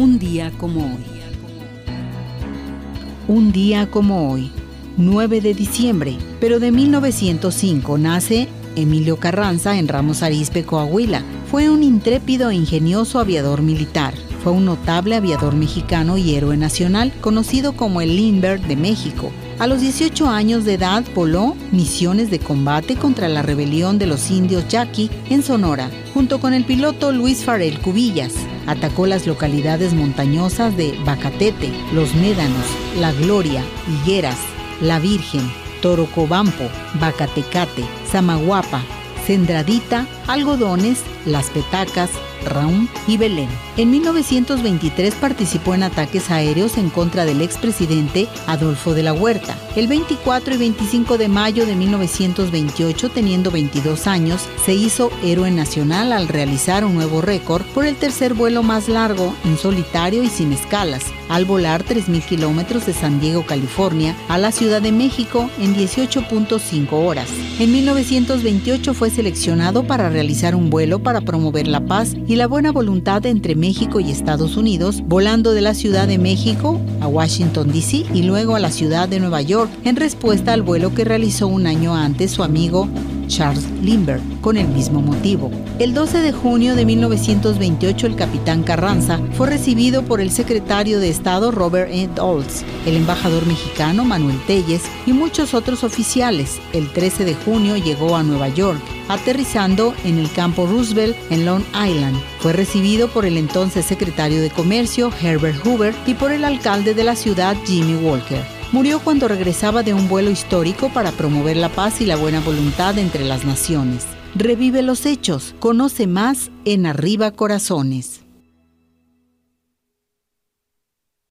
Un día como hoy. Un día como hoy, 9 de diciembre, pero de 1905 nace Emilio Carranza en Ramos Arizpe, Coahuila. Fue un intrépido e ingenioso aviador militar. Fue un notable aviador mexicano y héroe nacional, conocido como el Lindbergh de México. A los 18 años de edad voló misiones de combate contra la rebelión de los indios Yaqui en Sonora, junto con el piloto Luis Farel Cubillas. Atacó las localidades montañosas de Bacatete, Los Médanos, La Gloria, Higueras, La Virgen, Torocobampo, Bacatecate, Zamaguapa, Cendradita, Algodones, Las Petacas, Raúm y Belén. En 1923 participó en ataques aéreos en contra del expresidente Adolfo de la Huerta. El 24 y 25 de mayo de 1928, teniendo 22 años, se hizo héroe nacional al realizar un nuevo récord por el tercer vuelo más largo, en solitario y sin escalas, al volar 3.000 kilómetros de San Diego, California, a la Ciudad de México en 18.5 horas. En 1928 fue seleccionado para realizar un vuelo para promover la paz y la buena voluntad entre México y Estados Unidos, volando de la Ciudad de México a Washington, D.C. y luego a la ciudad de Nueva York, en respuesta al vuelo que realizó un año antes su amigo Charles Lindbergh, con el mismo motivo. El 12 de junio de 1928, el capitán Carranza fue recibido por el secretario de Estado Robert E. Olds, el embajador mexicano Manuel Telles y muchos otros oficiales. El 13 de junio llegó a Nueva York, aterrizando en el campo Roosevelt en Long Island. Fue recibido por el entonces secretario de Comercio Herbert Hoover y por el alcalde de la ciudad Jimmy Walker murió cuando regresaba de un vuelo histórico para promover la paz y la buena voluntad entre las naciones. Revive los hechos, conoce más en Arriba Corazones.